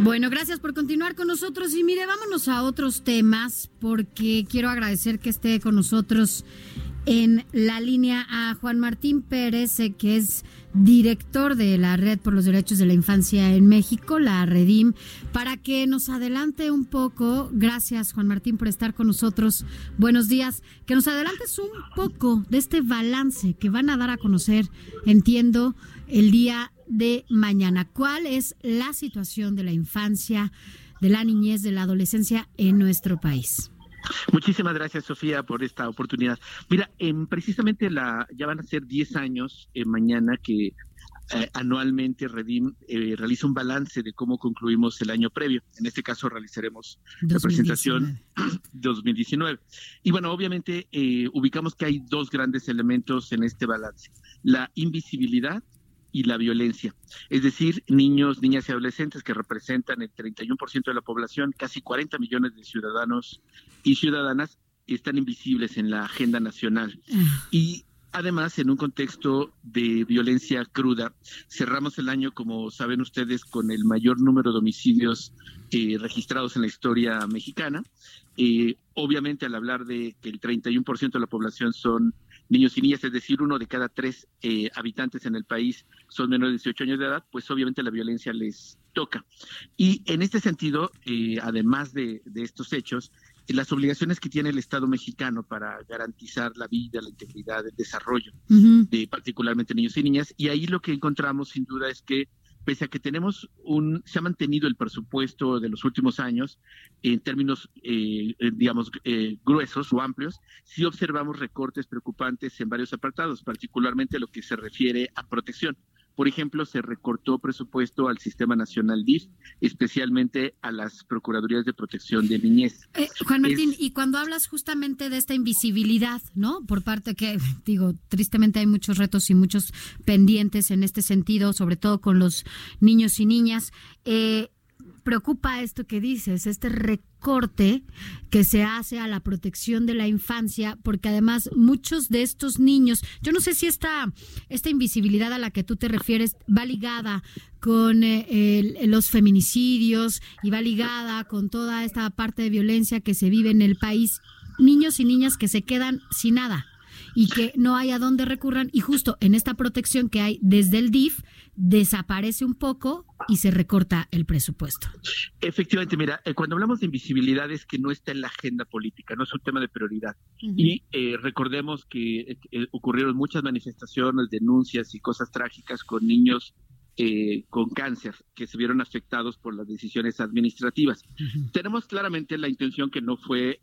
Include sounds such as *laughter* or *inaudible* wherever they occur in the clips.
Bueno, gracias por continuar con nosotros. Y mire, vámonos a otros temas porque quiero agradecer que esté con nosotros en la línea a Juan Martín Pérez, eh, que es director de la Red por los Derechos de la Infancia en México, la Redim, para que nos adelante un poco. Gracias, Juan Martín, por estar con nosotros. Buenos días. Que nos adelantes un poco de este balance que van a dar a conocer, entiendo, el día de mañana. ¿Cuál es la situación de la infancia, de la niñez, de la adolescencia en nuestro país? Muchísimas gracias, Sofía, por esta oportunidad. Mira, en, precisamente la, ya van a ser 10 años eh, mañana que eh, anualmente Redim eh, realiza un balance de cómo concluimos el año previo. En este caso realizaremos la presentación 2019. Y bueno, obviamente ubicamos que hay dos grandes elementos en este balance. La invisibilidad y la violencia. Es decir, niños, niñas y adolescentes que representan el 31% de la población, casi 40 millones de ciudadanos y ciudadanas están invisibles en la agenda nacional. Ah. Y además, en un contexto de violencia cruda, cerramos el año, como saben ustedes, con el mayor número de homicidios eh, registrados en la historia mexicana. Eh, obviamente, al hablar de que el 31% de la población son niños y niñas, es decir, uno de cada tres eh, habitantes en el país son menores de 18 años de edad, pues obviamente la violencia les toca. Y en este sentido, eh, además de, estos hechos, las obligaciones que tiene el Estado mexicano para garantizar la vida, la integridad, el desarrollo de particularmente niños y niñas. Y ahí lo que encontramos sin duda es que pese a que tenemos un, se ha mantenido el presupuesto de los últimos años en términos, eh, eh, digamos, eh, gruesos o amplios, sí observamos recortes preocupantes en varios apartados, particularmente lo que se refiere a protección. Por ejemplo, se recortó presupuesto al Sistema Nacional DIF, especialmente a las Procuradurías de Protección de Niñez. Eh, Juan Martín, y cuando hablas justamente de esta invisibilidad, ¿no? Por parte que, digo, tristemente hay muchos retos y muchos pendientes en este sentido, sobre todo con los niños y niñas. Eh, preocupa esto que dices, este recorte que se hace a la protección de la infancia, porque además muchos de estos niños, yo no sé si esta, esta invisibilidad a la que tú te refieres va ligada con eh, los feminicidios y va ligada con toda esta parte de violencia que se vive en el país, niños y niñas que se quedan sin nada y que no hay a dónde recurran y justo en esta protección que hay desde el DIF desaparece un poco y se recorta el presupuesto. Efectivamente, mira, eh, cuando hablamos de invisibilidad es que no está en la agenda política, no es un tema de prioridad. Y eh, recordemos que eh, ocurrieron muchas manifestaciones, denuncias y cosas trágicas con niños con cáncer que se vieron afectados por las decisiones administrativas. Tenemos claramente la intención que no fue,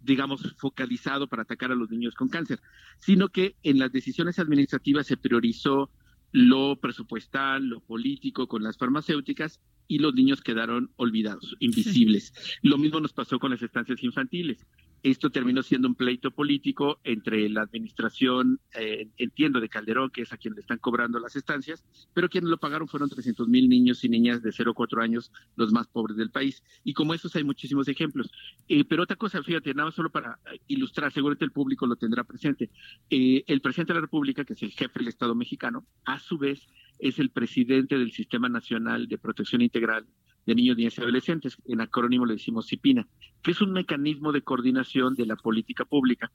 digamos, focalizado para atacar a los niños con cáncer, sino que en las decisiones administrativas se priorizó lo presupuestal, lo político con las farmacéuticas y los niños quedaron olvidados, invisibles. Lo mismo nos pasó con las estancias infantiles. Esto terminó siendo un pleito político entre la administración, eh, entiendo, de Calderón, que es a quien le están cobrando las estancias, pero quienes lo pagaron fueron 300 mil niños y niñas de 0 a 4 años, los más pobres del país. Y como esos hay muchísimos ejemplos. Eh, pero otra cosa, fíjate, nada más solo para ilustrar, seguramente el público lo tendrá presente. Eh, el presidente de la República, que es el jefe del Estado mexicano, a su vez es el presidente del Sistema Nacional de Protección Integral de Niños, Niñas y Adolescentes, en acrónimo le decimos CIPINA, que es un mecanismo de coordinación de la política pública.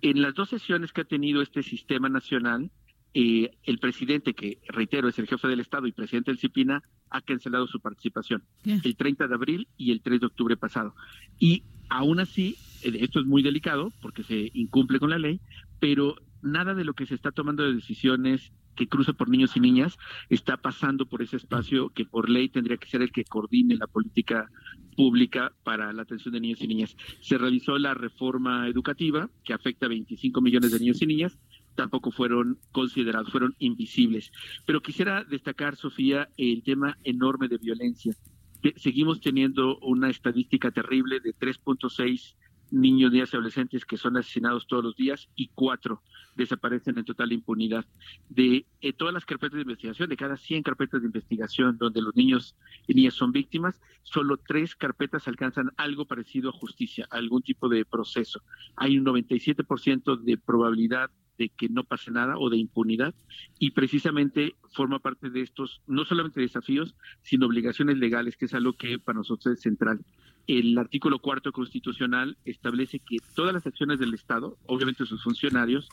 En las dos sesiones que ha tenido este sistema nacional, eh, el presidente, que reitero es el jefe del Estado y presidente del CIPINA, ha cancelado su participación el 30 de abril y el 3 de octubre pasado. Y aún así, eh, esto es muy delicado porque se incumple con la ley, pero nada de lo que se está tomando de decisiones que cruza por niños y niñas está pasando por ese espacio que por ley tendría que ser el que coordine la política pública para la atención de niños y niñas. Se realizó la reforma educativa que afecta a 25 millones de niños y niñas tampoco fueron considerados, fueron invisibles. Pero quisiera destacar, Sofía, el tema enorme de violencia. Seguimos teniendo una estadística terrible de 3.6 niños, niñas y adolescentes que son asesinados todos los días y cuatro desaparecen en total impunidad. De eh, todas las carpetas de investigación, de cada 100 carpetas de investigación donde los niños y niñas son víctimas, solo tres carpetas alcanzan algo parecido a justicia, algún tipo de proceso. Hay un 97% de probabilidad de que no pase nada o de impunidad y precisamente forma parte de estos no solamente desafíos sino obligaciones legales que es algo que para nosotros es central el artículo cuarto constitucional establece que todas las acciones del Estado obviamente sus funcionarios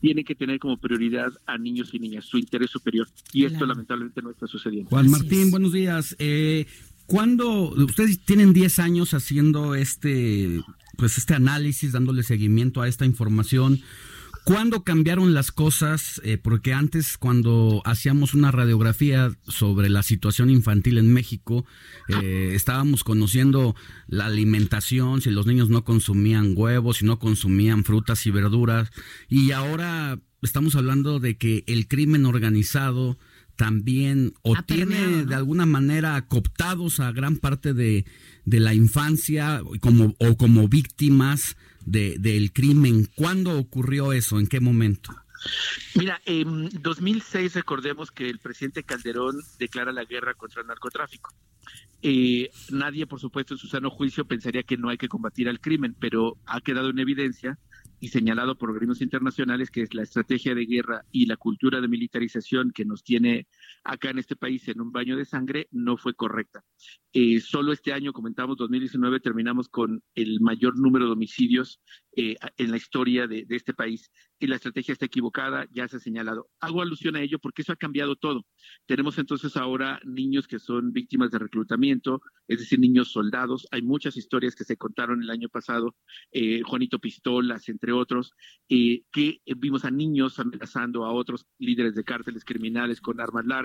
tienen que tener como prioridad a niños y niñas su interés superior. Y esto lamentablemente no está sucediendo. Juan Martín buenos días. Eh, cuando ustedes tienen 10 años haciendo este pues este análisis dándole seguimiento a esta información ¿Cuándo cambiaron las cosas? Eh, porque antes, cuando hacíamos una radiografía sobre la situación infantil en México, eh, estábamos conociendo la alimentación, si los niños no consumían huevos, si no consumían frutas y verduras. Y ahora estamos hablando de que el crimen organizado también o tiene de alguna manera cooptados a gran parte de, de la infancia como, o como víctimas de, del crimen. ¿Cuándo ocurrió eso? ¿En qué momento? Mira, en 2006 recordemos que el presidente Calderón declara la guerra contra el narcotráfico. Eh, nadie, por supuesto, en su sano juicio pensaría que no hay que combatir al crimen, pero ha quedado en evidencia y señalado por organismos internacionales que es la estrategia de guerra y la cultura de militarización que nos tiene acá en este país en un baño de sangre no fue correcta. Eh, solo este año, comentamos 2019, terminamos con el mayor número de homicidios eh, en la historia de, este país y la estrategia está equivocada, ya se ha señalado. Hago alusión a ello porque eso ha cambiado todo. Tenemos entonces ahora niños que son víctimas de reclutamiento, es decir, niños soldados. Hay muchas historias que se contaron el año pasado, eh, Juanito Pistolas, entre otros, eh, que vimos a niños amenazando a otros líderes de cárteles criminales con armas largas.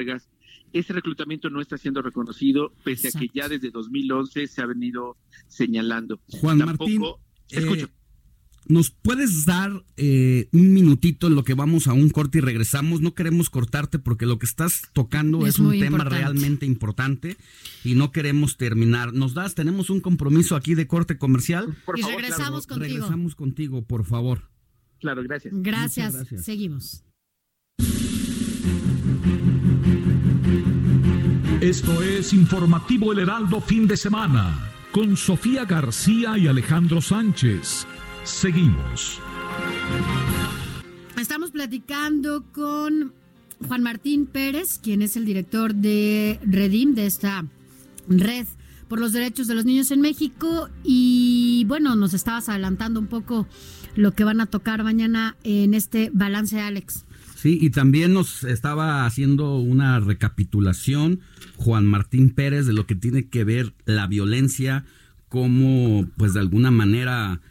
Ese reclutamiento no está siendo reconocido, pese a que ya desde 2011 se ha venido señalando. Juan Martín, escucho. ¿Nos puedes dar eh, un minutito en lo que vamos a un corte y regresamos? No queremos cortarte porque lo que estás tocando es, un tema realmente importante y no queremos terminar. ¿Nos das? Tenemos un compromiso aquí de corte comercial. y regresamos contigo. Regresamos contigo, por favor. Claro, gracias. Gracias. gracias. Seguimos. Esto es Informativo El Heraldo Fin de Semana con Sofía García y Alejandro Sánchez. Seguimos. Estamos platicando con Juan Martín Pérez, quien es el director de Redim, de esta red por los derechos de los niños en México. Y bueno, nos estabas adelantando un poco lo que van a tocar mañana en este balance, Alex. Sí, y también nos estaba haciendo una recapitulación Juan Martín Pérez de lo que tiene que ver la violencia, como pues de alguna manera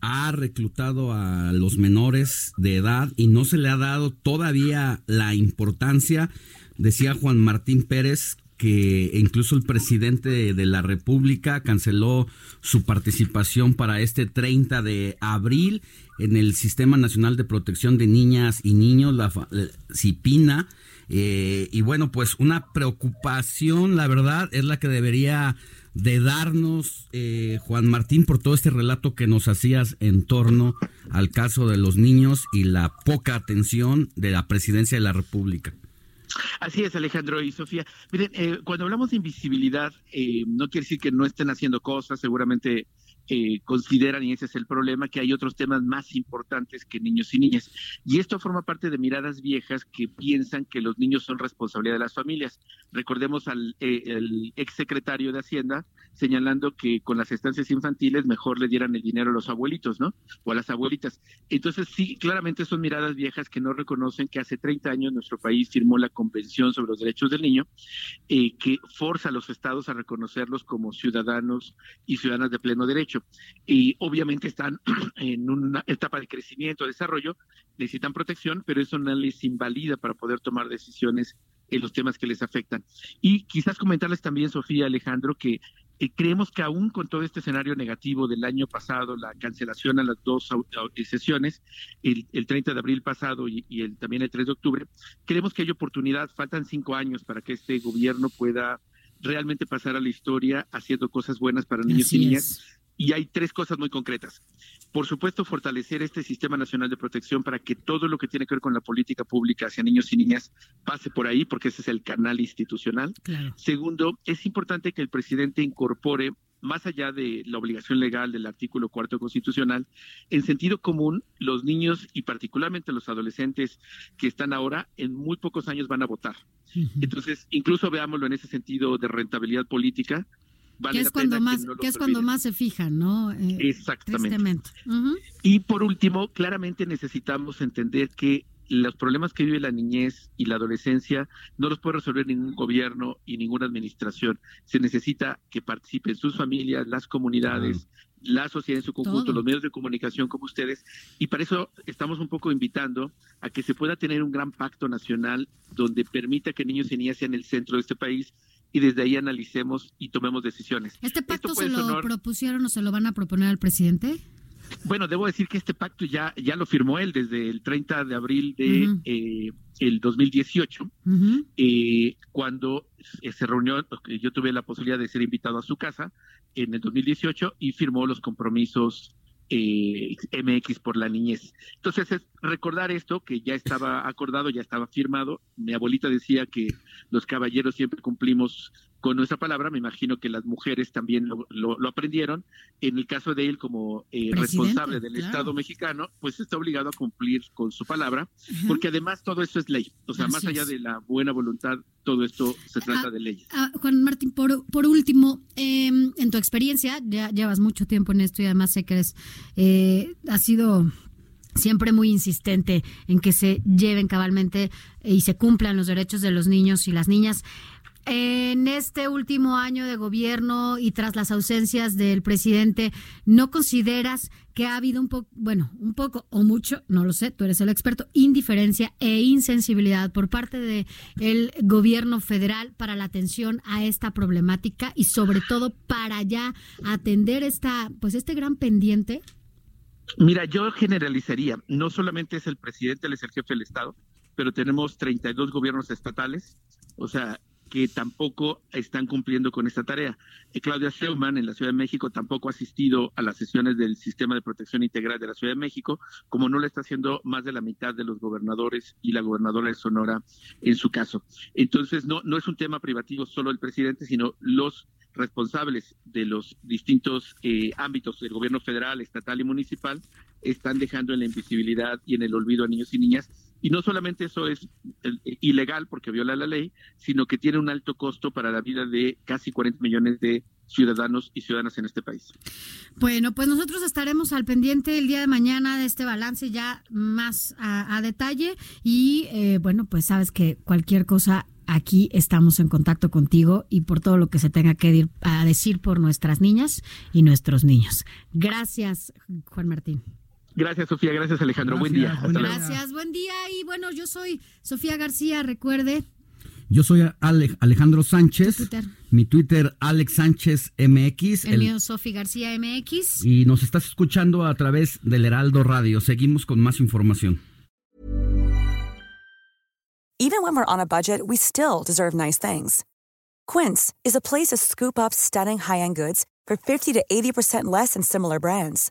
ha reclutado a los menores de edad y no se le ha dado todavía la importancia, decía Juan Martín Pérez, que incluso el presidente de la República canceló su participación para este 30 de abril en el Sistema Nacional de Protección de Niñas y Niños, la CIPINA. Eh, y bueno, pues una preocupación, la verdad, es la que debería de darnos, eh, Juan Martín, por todo este relato que nos hacías en torno al caso de los niños y la poca atención de la presidencia de la República. Así es, Alejandro y Sofía. Miren, eh, cuando hablamos de invisibilidad, eh, no quiere decir que no estén haciendo cosas, seguramente eh, consideran, y ese es el problema, que hay otros temas más importantes que niños y niñas. Y esto forma parte de miradas viejas que piensan que los niños son responsabilidad de las familias. Recordemos al eh, el exsecretario de Hacienda señalando que con las estancias infantiles mejor le dieran el dinero a los abuelitos, ¿no? O a las abuelitas. Entonces, sí, claramente son miradas viejas que no reconocen que hace 30 años nuestro país firmó la Convención sobre los Derechos del Niño, eh, que forza a los estados a reconocerlos como ciudadanos y ciudadanas de pleno derecho y obviamente están *clears throat* en una etapa de crecimiento, desarrollo, necesitan protección, pero eso no les invalida para poder tomar decisiones en los temas que les afectan. Y quizás comentarles también, Sofía Alejandro, que eh, creemos que aún con todo este escenario negativo del año pasado, la cancelación a las dos sesiones, el, 30 de abril pasado y, el, también el 3 de octubre, creemos que hay oportunidad, faltan cinco años para que este gobierno pueda realmente pasar a la historia haciendo cosas buenas para niños y niñas. Y hay tres cosas muy concretas. Por supuesto, fortalecer este Sistema Nacional de Protección para que todo lo que tiene que ver con la política pública hacia niños y niñas pase por ahí, porque ese es el canal institucional. Segundo, es importante que el presidente incorpore más allá de la obligación legal del artículo cuarto constitucional, en sentido común, los niños y particularmente los adolescentes que están ahora, en muy pocos años van a votar. Entonces, incluso veámoslo en ese sentido de rentabilidad política, que es cuando más que, es cuando más se fijan, ¿no? Eh, Exactamente. Y por último, claramente necesitamos entender que los problemas que vive la niñez y la adolescencia no los puede resolver ningún gobierno y ninguna administración. Se necesita que participen sus familias, las comunidades, la sociedad en su conjunto, los medios de comunicación como ustedes, y para eso estamos un poco invitando a que se pueda tener un gran pacto nacional donde permita que niños y niñas sean el centro de este país y desde ahí analicemos y tomemos decisiones. ¿Este pacto se lo propusieron o se lo van a proponer al presidente? Bueno, debo decir que este pacto ya, ya lo firmó él desde el 30 de abril de eh, el 2018, eh, cuando se reunió, yo tuve la posibilidad de ser invitado a su casa en el 2018 y firmó los compromisos eh, MX por la niñez. Entonces, es recordar esto que ya estaba acordado, ya estaba firmado. Mi abuelita decía que los caballeros siempre cumplimos con nuestra palabra, me imagino que las mujeres también lo, aprendieron. En el caso de él, como eh, responsable del Estado mexicano, pues está obligado a cumplir con su palabra, porque además todo esto es ley. O sea, más allá de la buena voluntad, todo esto se trata ah, de ley. Ah, Juan Martín, por, por último, em, en tu experiencia, ya llevas mucho tiempo en esto y además sé que eres, eh, has sido siempre muy insistente en que se lleven cabalmente y se cumplan los derechos de los niños y las niñas. En este último año de gobierno y tras las ausencias del presidente, ¿no consideras que ha habido un poco, bueno, un poco o mucho, no lo sé, tú eres el experto, indiferencia e insensibilidad por parte del el gobierno federal para la atención a esta problemática y sobre todo para ya atender esta, pues este gran pendiente? Mira, yo generalizaría, no solamente es el presidente, él es el jefe del Estado, pero tenemos 32 gobiernos estatales, o sea, que tampoco están cumpliendo con esta tarea. Eh, Claudia Sheinbaum en la Ciudad de México tampoco ha asistido a las sesiones del Sistema de Protección Integral de la Ciudad de México, como no lo está haciendo más de la mitad de los gobernadores y la gobernadora de Sonora en su caso. Entonces, no, no es un tema privativo solo del presidente, sino los responsables de los distintos eh, ámbitos del gobierno federal, estatal y municipal están dejando en la invisibilidad y en el olvido a niños y niñas y no solamente eso es eh, ilegal porque viola la ley, sino que tiene un alto costo para la vida de casi 40 millones de ciudadanos y ciudadanas en este país. Bueno, pues nosotros estaremos al pendiente el día de mañana de este balance ya más a, detalle y eh, bueno, pues sabes que cualquier cosa aquí estamos en contacto contigo y por todo lo que se tenga que decir por nuestras niñas y nuestros niños. Gracias, Juan Martín. Gracias, Sofía. Gracias, Alejandro. buen día. gracias, buen día. Y bueno, yo soy Sofía García, recuerde. Yo soy Alejandro Sánchez. Mi Twitter, Alex Sánchez MX. El, mío, Sofía García MX. Y nos estás escuchando a través del Heraldo Radio. Seguimos con más información. Even when we're on a budget, we still deserve nice things. Quince is a place to scoop up stunning high-end goods for 50 to 80% less than similar brands.